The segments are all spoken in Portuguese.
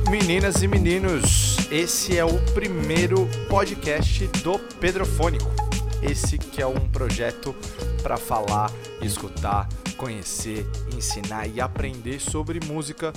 Meninas e meninos, esse é o primeiro podcast do Pedrofônico. Esse que é um projeto para falar, escutar, conhecer, ensinar e aprender sobre música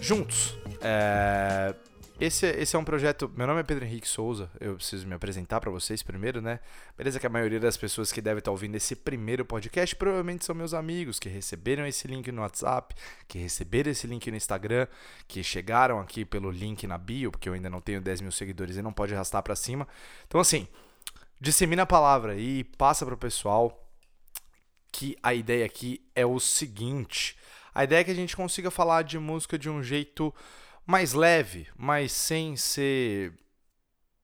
juntos. É... Esse, esse é um projeto. Meu nome é Pedro Henrique Souza. Eu preciso me apresentar para vocês primeiro, né? Beleza, que a maioria das pessoas que devem estar ouvindo esse primeiro podcast provavelmente são meus amigos que receberam esse link no WhatsApp, que receberam esse link no Instagram, que chegaram aqui pelo link na bio, porque eu ainda não tenho 10 mil seguidores e não pode arrastar para cima. Então, assim, dissemina a palavra aí, passa para o pessoal que a ideia aqui é o seguinte: a ideia é que a gente consiga falar de música de um jeito mais leve, mas sem ser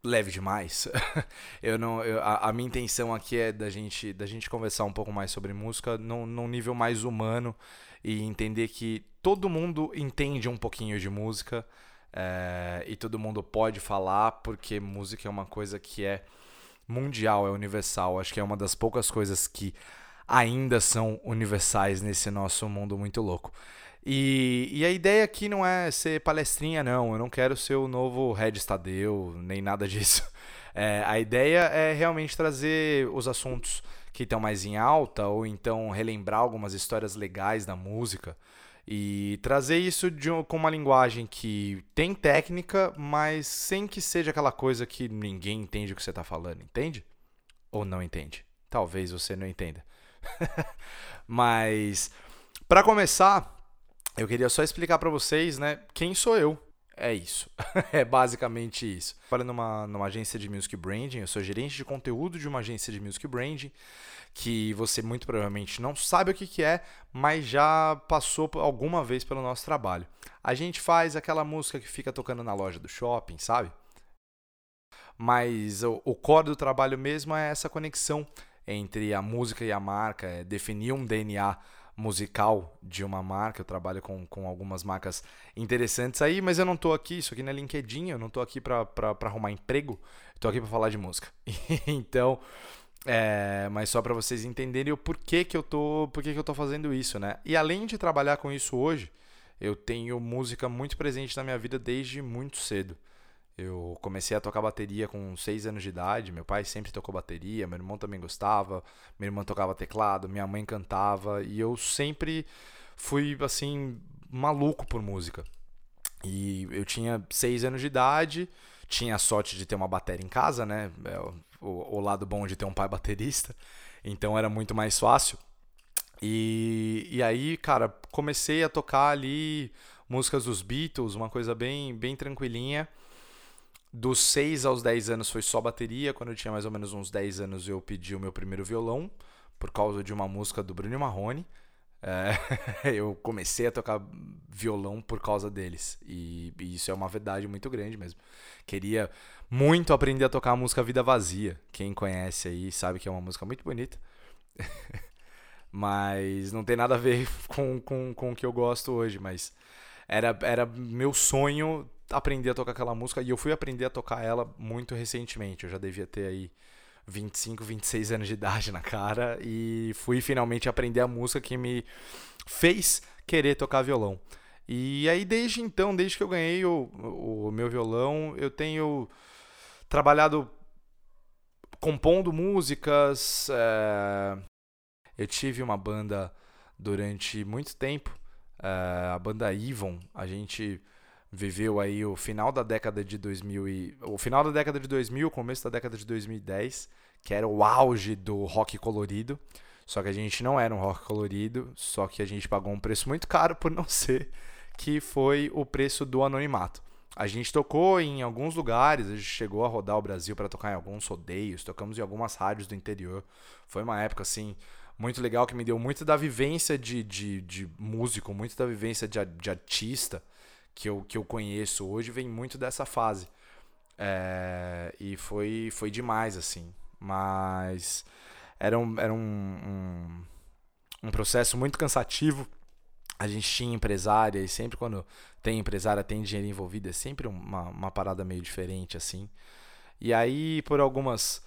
leve demais. eu não, eu, a, a, minha intenção aqui é da gente, da gente conversar um pouco mais sobre música num, num nível mais humano e entender que todo mundo entende um pouquinho de música é, e todo mundo pode falar porque música é uma coisa que é mundial, é universal. Acho que é uma das poucas coisas que ainda são universais nesse nosso mundo muito louco. E, e, a ideia aqui não é ser palestrinha, não. Eu não quero ser o novo Red nem nada disso. É, a ideia é realmente trazer os assuntos que estão mais em alta, ou então relembrar algumas histórias legais da música. E trazer isso de, com uma linguagem que tem técnica, mas sem que seja aquela coisa que ninguém entende o que você está falando, entende? Ou não entende? Talvez você não entenda. mas, para começar, eu queria só explicar para vocês, né, quem sou eu. É isso. é basicamente isso. Trabalho numa, numa agência de music branding, eu sou gerente de conteúdo de uma agência de music branding, que você muito provavelmente não sabe o que, que é, mas já passou alguma vez pelo nosso trabalho. A gente faz aquela música que fica tocando na loja do shopping, sabe? Mas o, o core do trabalho mesmo é essa conexão entre a música e a marca, é definir um DNA musical de uma marca. Eu trabalho com, com algumas marcas interessantes aí, mas eu não estou aqui, isso aqui não é LinkedIn, eu não estou aqui para arrumar emprego, estou aqui para falar de música. então, é, mas só para vocês entenderem o porquê que eu tô, porquê que eu tô fazendo isso, né? E além de trabalhar com isso hoje, eu tenho música muito presente na minha vida desde muito cedo. Eu comecei a tocar bateria com 6 anos de idade. Meu pai sempre tocou bateria, meu irmão também gostava, minha irmã tocava teclado, minha mãe cantava e eu sempre fui assim maluco por música. E eu tinha 6 anos de idade, tinha a sorte de ter uma bateria em casa, né? É o, o lado bom de ter um pai baterista, então era muito mais fácil. E, e aí, cara, comecei a tocar ali músicas dos Beatles, uma coisa bem, bem tranquilinha. Dos 6 aos 10 anos foi só bateria. Quando eu tinha mais ou menos uns 10 anos, eu pedi o meu primeiro violão, por causa de uma música do Bruno Marrone. É, eu comecei a tocar violão por causa deles. E, e, isso é uma verdade muito grande mesmo. Queria muito aprender a tocar a música Vida Vazia. Quem conhece aí sabe que é uma música muito bonita. mas não tem nada a ver com, com, com o que eu gosto hoje. Mas era, era meu sonho aprender a tocar aquela música e eu fui aprender a tocar ela muito recentemente. Eu já devia ter aí 25, 26 anos de idade na cara e fui finalmente aprender a música que me fez querer tocar violão. E aí desde então, desde que eu ganhei o, o meu violão, eu tenho trabalhado compondo músicas. É... Eu tive uma banda durante muito tempo, é... a banda Ivon. A gente viveu aí o final da década de 2000 e o final da década de 2000, o começo da década de 2010, que era o auge do rock colorido. Só que a gente não era um rock colorido, só que a gente pagou um preço muito caro por não ser, que foi o preço do anonimato. A gente tocou em alguns lugares, a gente chegou a rodar o Brasil para tocar em alguns rodeios, tocamos em algumas rádios do interior. Foi uma época assim muito legal que me deu muito da vivência de, de, de músico, muito da vivência de, de artista que eu, que eu conheço hoje vem muito dessa fase. É, e foi, foi demais, assim. Mas era, um, era um, um, um processo muito cansativo. A gente tinha empresária e sempre quando tem empresária, tem dinheiro envolvido, é sempre uma, uma parada meio diferente, assim. E aí, por algumas,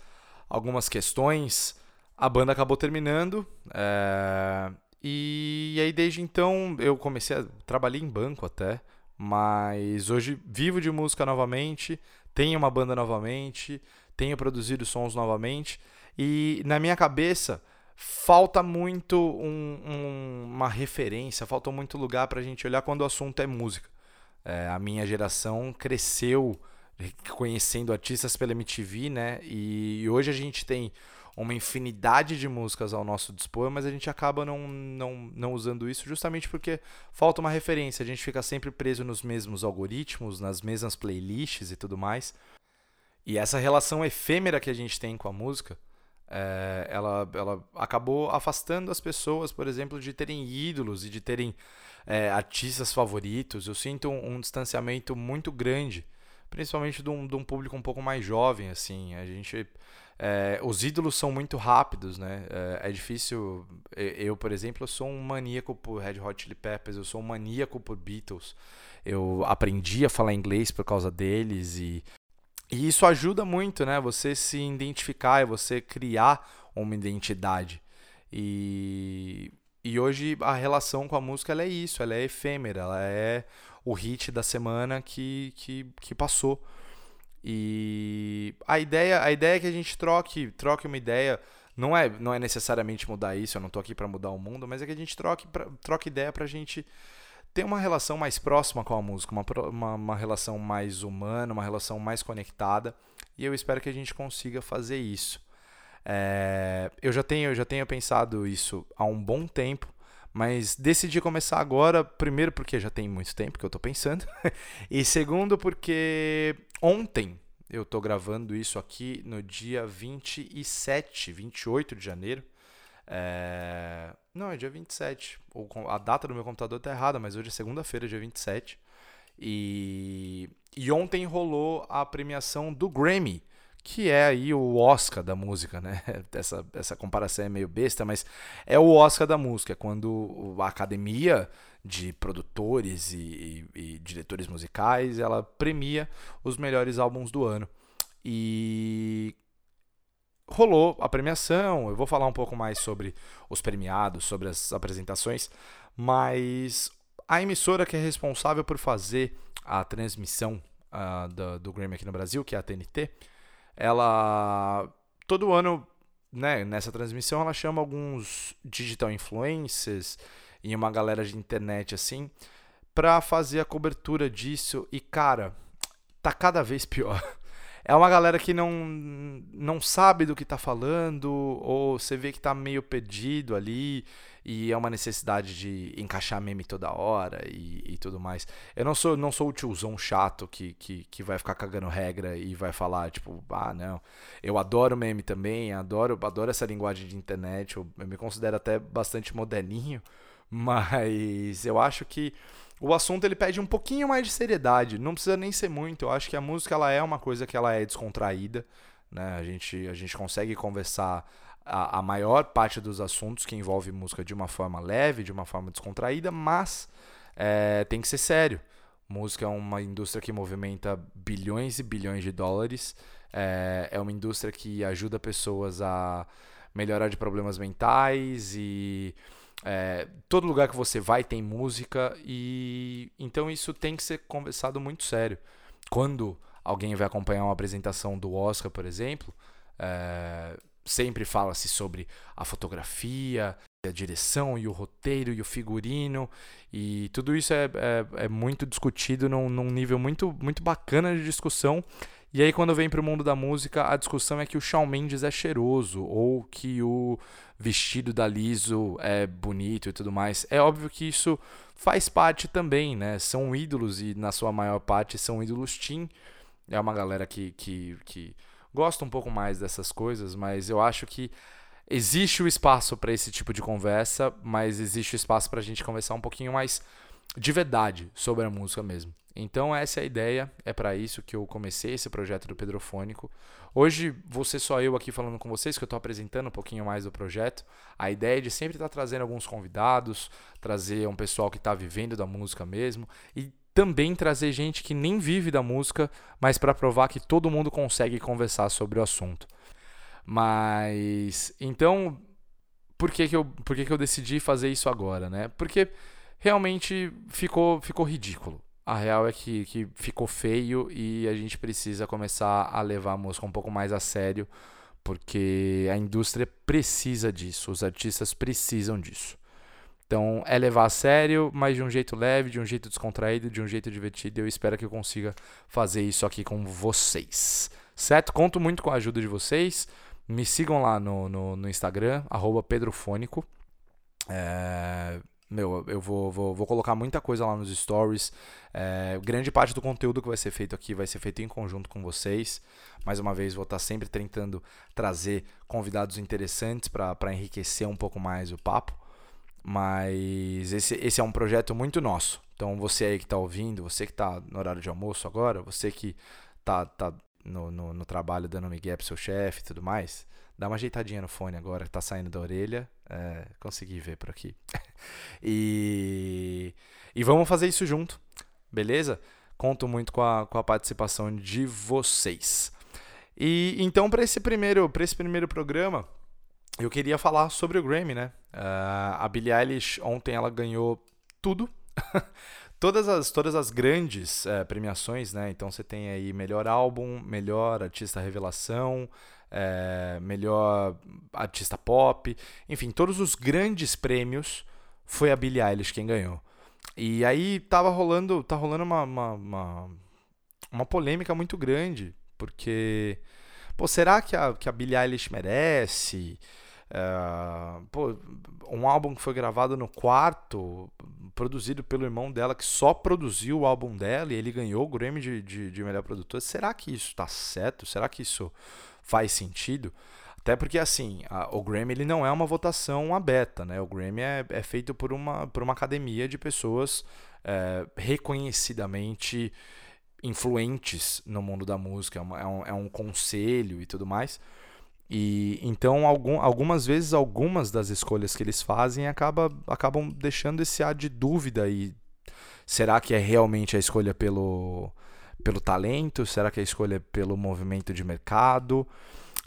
algumas questões, a banda acabou terminando. É, e, e aí, desde então, eu comecei a trabalhar em banco até Mas hoje vivo de música novamente, tenho uma banda novamente, tenho produzido sons novamente e na minha cabeça falta muito um, um, uma referência, falta muito lugar para a gente olhar quando o assunto é música. É, a minha geração cresceu conhecendo artistas pela MTV, né? E hoje a gente tem uma infinidade de músicas ao nosso dispor, mas a gente acaba não, não, não usando isso justamente porque falta uma referência. A gente fica sempre preso nos mesmos algoritmos, nas mesmas playlists e tudo mais. E essa relação efêmera que a gente tem com a música, é, ela, ela acabou afastando as pessoas, por exemplo, de terem ídolos e de terem é, artistas favoritos. Eu sinto um, um distanciamento muito grande principalmente de um, de um, público um pouco mais jovem, assim. A gente é, os ídolos são muito rápidos, né? É, é, difícil. Eu, por exemplo, sou um maníaco por Red Hot Chili Peppers, eu sou um maníaco por Beatles. Eu aprendi a falar inglês por causa deles e, e isso ajuda muito, né? Você se identificar e você criar uma identidade. E, e hoje a relação com a música é isso, ela é efêmera, ela é o hit da semana que, que, que passou. E a ideia, a ideia é que a gente troque, troque uma ideia. Não é, não é necessariamente mudar isso, eu não estou aqui para mudar o mundo, mas é que a gente troque, pra, troque ideia para a gente ter uma relação mais próxima com a música, uma, uma, uma, relação mais humana, uma relação mais conectada. E eu espero que a gente consiga fazer isso. É, eu, já tenho, eu já tenho pensado isso há um bom tempo, mas decidi começar agora, primeiro porque já tem muito tempo que eu estou pensando, e segundo porque ontem eu estou gravando isso aqui no dia 27, 28 de janeiro. É... Não, é dia 27. A data do meu computador está errada, mas hoje é segunda-feira, dia 27. E... e ontem rolou a premiação do Grammy, que é aí o Oscar da música, né? Essa, essa comparação é meio besta, mas é o Oscar da música, é quando a academia de produtores e, e, e, diretores musicais, ela premia os melhores álbuns do ano. E rolou a premiação, eu vou falar um pouco mais sobre os premiados, sobre as apresentações, mas a emissora que é responsável por fazer a transmissão uh, do, do Grammy aqui no Brasil, que é a TNT, ela todo ano, né, nessa transmissão ela chama alguns digital influencers, e uma galera de internet assim, para fazer a cobertura disso. E cara, tá cada vez pior. É uma galera que não, não sabe do que tá falando, ou você vê que tá meio perdido ali, e é uma necessidade de encaixar meme toda hora e, e tudo mais. Eu não sou, não sou o tiozão chato que, que, que vai ficar cagando regra e vai falar, tipo, ah, não. Eu adoro meme também, adoro, adoro essa linguagem de internet, eu, eu me considero até bastante moderninho. Mas eu acho que o assunto ele pede um pouquinho mais de seriedade. Não precisa nem ser muito. Eu acho que a música ela é uma coisa que ela é descontraída. Né? A, gente, a gente consegue conversar a, a maior parte dos assuntos que envolve música de uma forma leve, de uma forma descontraída, mas é, tem que ser sério. Música é uma indústria que movimenta bilhões e bilhões de dólares. É, é uma indústria que ajuda pessoas a melhorar de problemas mentais e é, todo lugar que você vai tem música e então isso tem que ser conversado muito sério. Quando alguém vai acompanhar uma apresentação do Oscar, por exemplo, é, sempre fala-se sobre a fotografia, a direção e o roteiro e o figurino e tudo isso é, é, é muito discutido num, num, nível muito, muito bacana de discussão. E aí quando vem para o mundo da música, a discussão é que o Shawn Mendes é cheiroso ou que o vestido da Liso é bonito e tudo mais. É óbvio que isso faz parte também, né? São ídolos e na sua maior parte são ídolos teen. É uma galera que, que, que gosta um pouco mais dessas coisas, mas eu acho que existe o espaço para esse tipo de conversa, mas existe o espaço para a gente conversar um pouquinho mais de verdade sobre a música mesmo. Então essa é a ideia, é para isso que eu comecei esse projeto do Pedrofônico. Hoje ser só eu aqui falando com vocês, que eu estou apresentando um pouquinho mais do projeto. A ideia é de sempre estar tá trazendo alguns convidados, trazer um pessoal que está vivendo da música mesmo e também trazer gente que nem vive da música, mas para provar que todo mundo consegue conversar sobre o assunto. Mas então, por que, que, eu, por que, que eu decidi fazer isso agora, né? Porque realmente ficou, ficou ridículo. A real é que, que ficou feio e a gente precisa começar a levar a música um pouco mais a sério, porque a indústria precisa disso, os artistas precisam disso. Então é levar a sério, mas de um jeito leve, de um jeito descontraído, de um jeito divertido. Eu espero que eu consiga fazer isso aqui com vocês. Certo? Conto muito com a ajuda de vocês. Me sigam lá no, no, no Instagram, pedrofônico. É, meu, eu vou, vou, vou colocar muita coisa lá nos stories. É, grande parte do conteúdo que vai ser feito aqui vai ser feito em conjunto com vocês. Mais uma vez, vou estar sempre tentando trazer convidados interessantes para enriquecer um pouco mais o papo. Mas esse, esse é um projeto muito nosso. Então você aí que está ouvindo, você que está no horário de almoço agora, você que está tá no, no, no, trabalho dando migué pro seu chefe e tudo mais, dá uma ajeitadinha no fone agora que tá saindo da orelha. É, consegui ver por aqui. e, e vamos fazer isso junto, beleza? Conto muito com a, com a participação de vocês. E então para esse primeiro, para esse primeiro programa, eu queria falar sobre o Grammy, né? Uh, a Billie Eilish ontem ela ganhou tudo. todas as, todas as grandes uh, premiações, né? Então você tem aí melhor álbum, melhor artista revelação, uh, melhor artista pop, enfim, todos os grandes prêmios foi a Billie Eilish quem ganhou. E aí tava rolando, tá rolando uma, uma, uma, uma polêmica muito grande, porque pô, será que a, que a Billie Eilish merece? É, pô, um álbum que foi gravado no quarto, produzido pelo irmão dela, que só produziu o álbum dela e ele ganhou o Grammy de, de, de melhor produtor. Será que isso está certo? Será que isso faz sentido? Até porque, assim, a, o Grammy ele não é uma votação aberta, né? O Grammy é, é feito por uma, por uma academia de pessoas é, reconhecidamente influentes no mundo da música. É, é, um, é um conselho e tudo mais. E então algum, algumas vezes algumas das escolhas que eles fazem acaba, acabam deixando esse ar de dúvida e será que é realmente a escolha pelo pelo talento? Será que é a escolha pelo movimento de mercado?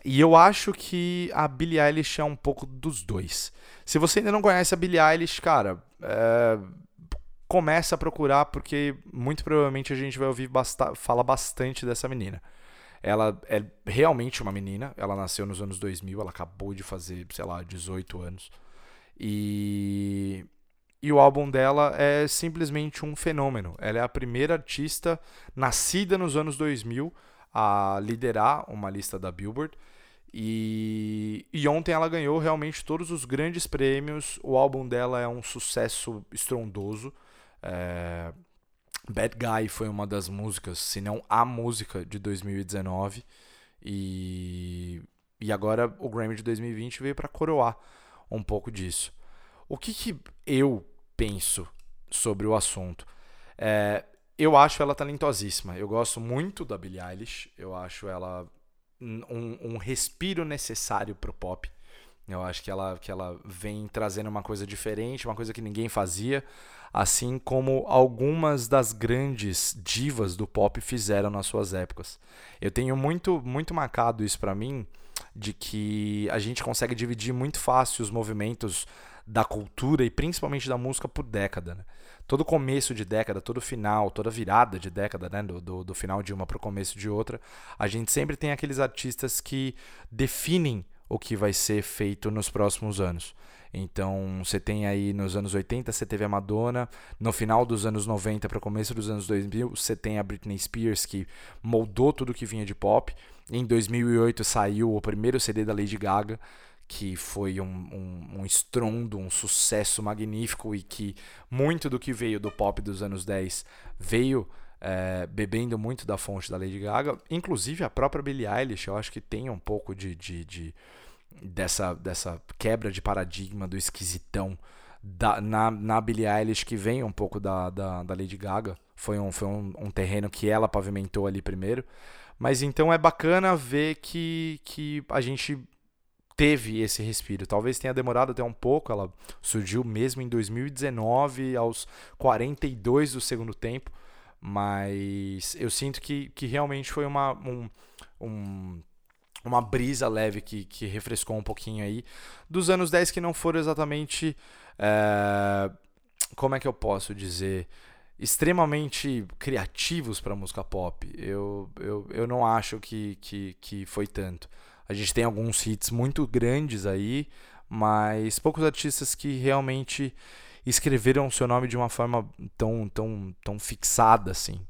E eu acho que a Billie Eilish é um pouco dos dois. Se você ainda não conhece a Billie Eilish, cara, é... começa a procurar porque muito provavelmente a gente vai ouvir basta falar bastante dessa menina. Ela é realmente uma menina. Ela nasceu nos anos 2000. Ela acabou de fazer, sei lá, 18 anos. E. E o álbum dela é simplesmente um fenômeno. Ela é a primeira artista nascida nos anos 2000 a liderar uma lista da Billboard. E, e ontem ela ganhou realmente todos os grandes prêmios. O álbum dela é um sucesso estrondoso. É, Bad Guy foi uma das músicas, se não a música de 2019. E, e agora o Grammy de 2020 veio para coroar um pouco disso. O que, que eu penso sobre o assunto? É, eu acho ela talentosíssima. Eu gosto muito da Billie Eilish. Eu acho ela um, um respiro necessário pro pop. Eu acho que ela, que ela vem trazendo uma coisa diferente, uma coisa que ninguém fazia assim como algumas das grandes divas do pop fizeram nas suas épocas. Eu tenho muito, muito marcado isso para mim, de que a gente consegue dividir muito fácil os movimentos da cultura e principalmente da música por década. Né? Todo começo de década, todo final, toda virada de década, né? do, do, do final de uma para o começo de outra, a gente sempre tem aqueles artistas que definem o que vai ser feito nos próximos anos. Então, você tem aí nos anos 80, você teve a Madonna, no final dos anos 90 para o começo dos anos 2000, você tem a Britney Spears que moldou tudo que vinha de pop. Em 2008 saiu o primeiro CD da Lady Gaga, que foi um, um, um estrondo, um sucesso magnífico e que muito do que veio do pop dos anos 10 veio é, bebendo muito da fonte da Lady Gaga, inclusive a própria Billie Eilish, eu acho que tem um pouco de, de, de dessa, dessa quebra de paradigma do esquisitão da, na, na Billie Eilish que vem um pouco da, da, da Lady Gaga. Foi, um, foi um, um terreno que ela pavimentou ali primeiro. Mas então é bacana ver que, que a gente teve esse respiro. Talvez tenha demorado até um pouco, ela surgiu mesmo em 2019, aos 42 do segundo tempo, mas eu sinto que, que realmente foi uma, um, um uma brisa leve que, que refrescou um pouquinho aí. Dos anos 10 que não foram exatamente. É, como é que eu posso dizer? extremamente criativos para música pop. Eu, eu, eu não acho que, que, que foi tanto. A gente tem alguns hits muito grandes aí, mas poucos artistas que realmente escreveram o seu nome de uma forma tão, tão, tão fixada assim,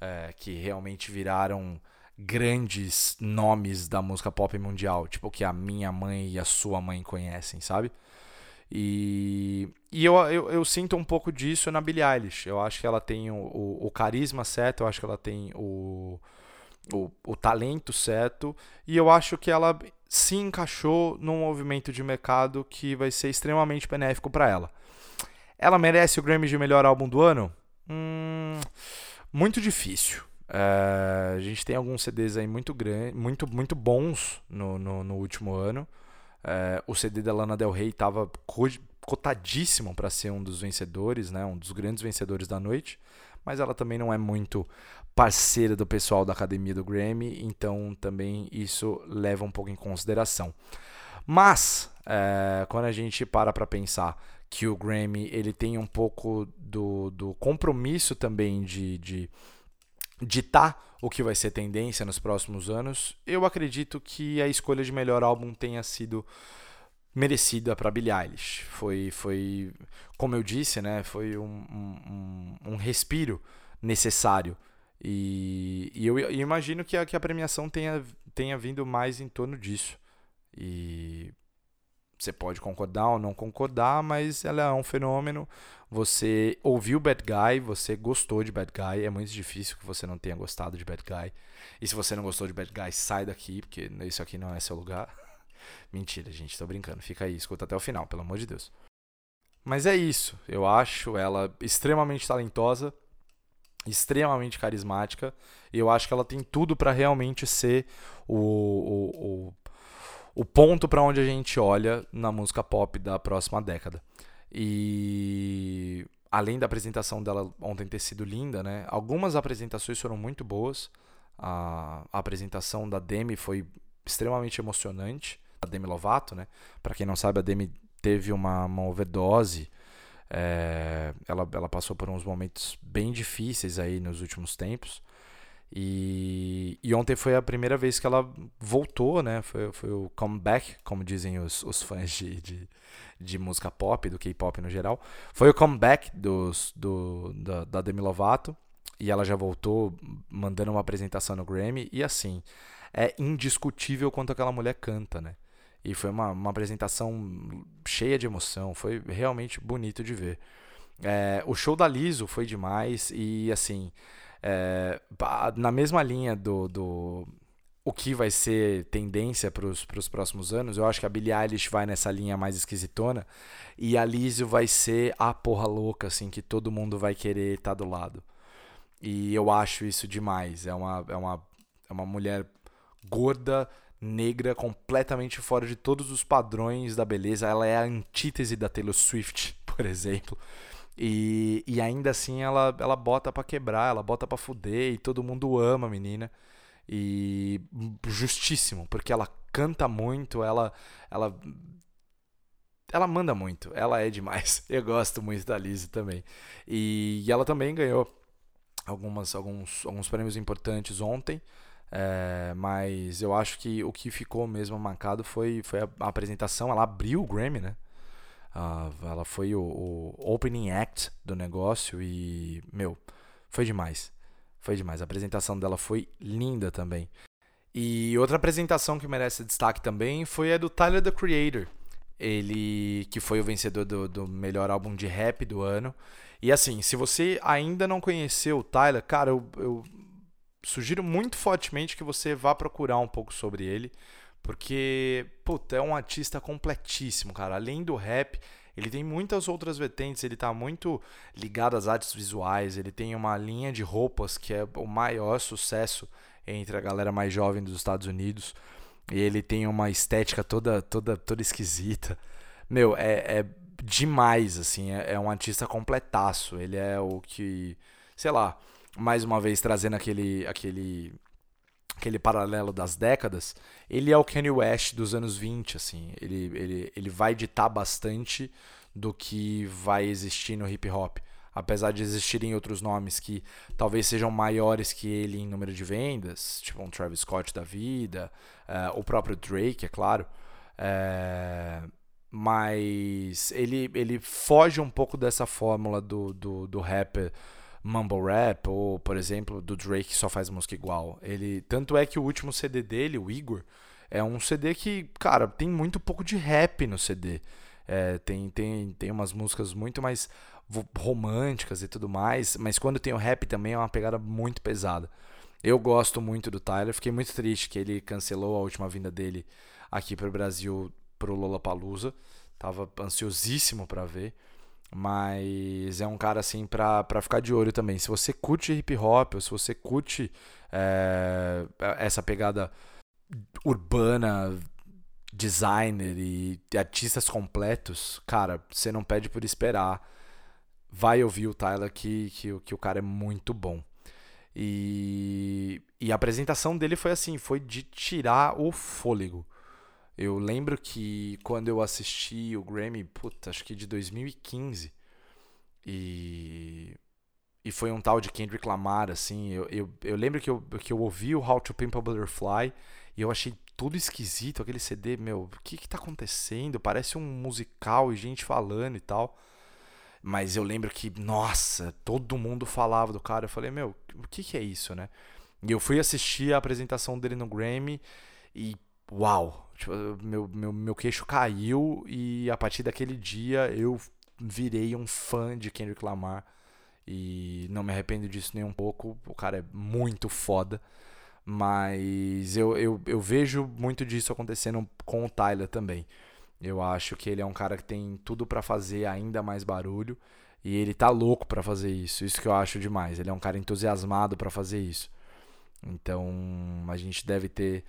é, que realmente viraram grandes nomes da música pop mundial, tipo que a minha mãe e a sua mãe conhecem, sabe? E, e eu, eu, eu, sinto um pouco disso na Billie Eilish. Eu acho que ela tem o, o, o carisma certo, eu acho que ela tem o, o, o talento certo, e eu acho que ela se encaixou num movimento de mercado que vai ser extremamente benéfico para ela. Ela merece o Grammy de melhor álbum do ano? Hum, muito difícil. É, a gente tem alguns CDs aí muito, grande, muito, muito bons no, no, no último ano. É, o CD da Lana Del Rey estava cotadíssimo para ser um dos vencedores, né, um dos grandes vencedores da noite, mas ela também não é muito parceira do pessoal da academia do Grammy, então também isso leva um pouco em consideração. Mas é, quando a gente para para pensar que o Grammy ele tem um pouco do, do compromisso também de, de ditar o que vai ser tendência nos próximos anos, eu acredito que a escolha de melhor álbum tenha sido merecida para Billie Eilish. Foi, foi, como eu disse, né, foi um, um, um respiro necessário. E, e eu, eu, imagino que a, que a premiação tenha, tenha vindo mais em torno disso. E você pode concordar ou não concordar, mas ela é um fenômeno. Você ouviu Bad Guy, você gostou de Bad Guy. É muito difícil que você não tenha gostado de Bad Guy. E se você não gostou de Bad Guy, sai daqui, porque isso aqui não é seu lugar. Mentira, gente, tô brincando. Fica aí, escuta até o final, pelo amor de Deus. Mas é isso. Eu acho ela extremamente talentosa, extremamente carismática. E eu acho que ela tem tudo para realmente ser o, o, o o ponto para onde a gente olha na música pop da próxima década. E além da apresentação dela ontem ter sido linda, né? Algumas apresentações foram muito boas. A, a apresentação da Demi foi extremamente emocionante. A Demi Lovato, né? Para quem não sabe, a Demi teve uma, uma overdose. É, ela, ela passou por uns momentos bem difíceis aí nos últimos tempos. E, e ontem foi a primeira vez que ela voltou, né? Foi, foi o comeback, como dizem os, os fãs de, de, de música pop, do K-pop no geral. Foi o comeback dos, do, da, da Demi Lovato. E ela já voltou mandando uma apresentação no Grammy. E assim, é indiscutível quanto aquela mulher canta, né? E foi uma, uma apresentação cheia de emoção. Foi realmente bonito de ver. É, o show da Liso foi demais. E assim é, na mesma linha do, do o que vai ser tendência para os próximos anos, eu acho que a Billie Eilish vai nessa linha mais esquisitona e a Lizzo vai ser a porra louca, assim, que todo mundo vai querer estar tá do lado. E eu acho isso demais. É uma, é uma, é uma mulher gorda, negra, completamente fora de todos os padrões da beleza. Ela é a antítese da Taylor Swift, por exemplo. E, e ainda assim ela, ela bota para quebrar, ela bota para fuder e todo mundo ama a menina. E justíssimo, porque ela canta muito, ela ela ela manda muito, ela é demais. Eu gosto muito da Lizzie também. E, e ela também ganhou algumas, alguns, alguns prêmios importantes ontem. É, mas eu acho que o que ficou mesmo marcado foi, foi a, apresentação. Ela abriu o Grammy, né? Uh, ela foi o, o, opening act do negócio e, meu, foi demais. Foi demais. A apresentação dela foi linda também. E outra apresentação que merece destaque também foi a do Tyler the Creator. Ele que foi o vencedor do, do melhor álbum de rap do ano. E assim, se você ainda não conheceu o Tyler, cara, eu, eu sugiro muito fortemente que você vá procurar um pouco sobre ele. Porque, puta, é um artista completíssimo, cara. Além do rap, ele tem muitas outras vertentes. Ele tá muito ligado às artes visuais. Ele tem uma linha de roupas que é o maior sucesso entre a galera mais jovem dos Estados Unidos. E ele tem uma estética toda, toda, toda esquisita. Meu, é, é demais, assim. É, é um artista completaço. Ele é o que, sei lá, mais uma vez trazendo aquele, aquele aquele paralelo das décadas, ele é o Kanye West dos anos 20, assim. Ele, ele, ele vai ditar bastante do que vai existir no hip hop. apesar de existirem outros nomes que talvez sejam maiores que ele em número de vendas, tipo um Travis Scott da vida, uh, o próprio Drake, é claro. Uh, mas ele, ele foge um pouco dessa fórmula do, do, do rapper mumble rap, ou, por exemplo, do Drake que só faz música igual. Ele, tanto é que o último CD dele, o Igor, é um CD que, cara, tem muito pouco de rap no CD. É, tem, tem, tem umas músicas muito mais românticas e tudo mais, mas quando tem o rap também é uma pegada muito pesada. Eu gosto muito do Tyler, fiquei muito triste que ele cancelou a última vinda dele aqui para o Brasil pro Lollapalooza. Tava ansiosíssimo para ver. Mas é um cara assim pra, pra ficar de olho também. Se você curte hip hop, ou se você curte é, essa pegada urbana, designer e artistas completos, cara, você não pede por esperar. Vai ouvir o Tyler que, que, que o cara é muito bom. E, e a apresentação dele foi assim, foi de tirar o fôlego. Eu lembro que quando eu assisti o Grammy, puta, acho que de 2015, e, e foi um tal de Kendrick Lamar, assim, eu, eu, eu lembro que eu, que eu ouvi o How to Pimp a Butterfly e eu achei tudo esquisito, aquele CD, meu, o que que tá acontecendo? Parece um musical e gente falando e tal. Mas eu lembro que, nossa, todo mundo falava do cara. Eu falei, meu, o que que é isso, né? E eu fui assistir a apresentação dele no Grammy e, uau, Tipo, meu, meu, meu queixo caiu e a partir daquele dia eu virei um fã de Kendrick Lamar. E não me arrependo disso nem um pouco. O cara é muito foda. Mas eu, eu, eu vejo muito disso acontecendo com o Tyler também. Eu acho que ele é um cara que tem tudo para fazer ainda mais barulho. E ele tá louco para fazer isso. Isso que eu acho demais. Ele é um cara entusiasmado para fazer isso. Então a gente deve ter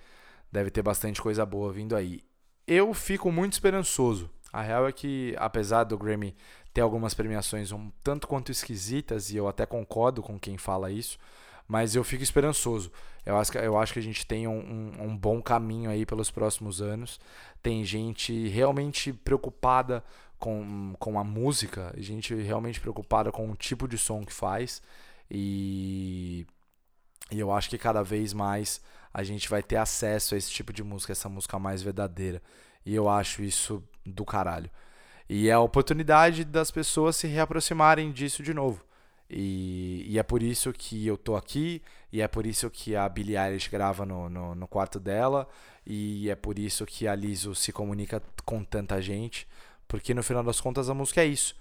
deve ter bastante coisa boa vindo aí. Eu fico muito esperançoso. A real é que, apesar do Grammy ter algumas premiações um tanto quanto esquisitas, e eu até concordo com quem fala isso, mas eu fico esperançoso. Eu acho, eu acho que a gente tem um, um, um bom caminho aí pelos próximos anos. Tem gente realmente preocupada com, com a música, gente realmente preocupada com o tipo de som que faz. E, e eu acho que cada vez mais a gente vai ter acesso a esse tipo de música, essa música mais verdadeira. E eu acho isso do caralho. E é a oportunidade das pessoas se reaproximarem disso de novo. E, e, é por isso que eu tô aqui, e é por isso que a Billie Eilish grava no, no, no, quarto dela, e é por isso que a Liso se comunica com tanta gente, porque no final das contas a música é isso.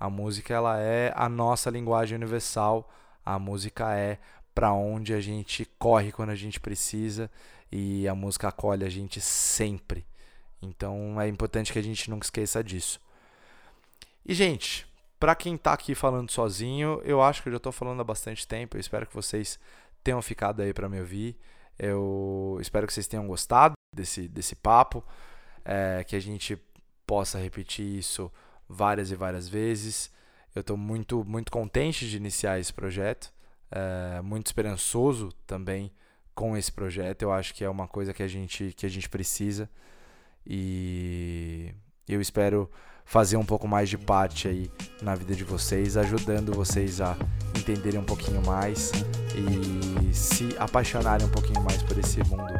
A música ela é a nossa linguagem universal, a música é para onde a gente corre quando a gente precisa e a música acolhe a gente sempre. Então é importante que a gente nunca esqueça disso. E gente, para quem tá aqui falando sozinho, eu acho que eu já tô falando há bastante tempo. Eu espero que vocês tenham ficado aí para me ouvir. Eu espero que vocês tenham gostado desse, desse papo, é, que a gente possa repetir isso várias e várias vezes. Eu estou muito, muito contente de iniciar esse projeto é, muito esperançoso também com esse projeto. Eu acho que é uma coisa que a gente, que a gente precisa e eu espero fazer um pouco mais de parte aí na vida de vocês, ajudando vocês a entenderem um pouquinho mais e se apaixonarem um pouquinho mais por esse mundo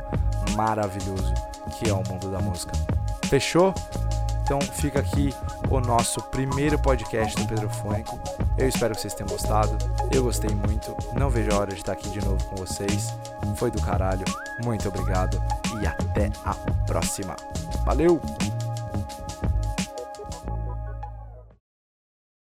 maravilhoso que é o mundo da música. Fechou? Então fica aqui o nosso primeiro podcast do Pedrofônico. Eu espero que vocês tenham gostado. Eu gostei muito. Não vejo a hora de estar aqui de novo com vocês. Foi do caralho. Muito obrigado e até a próxima. Valeu!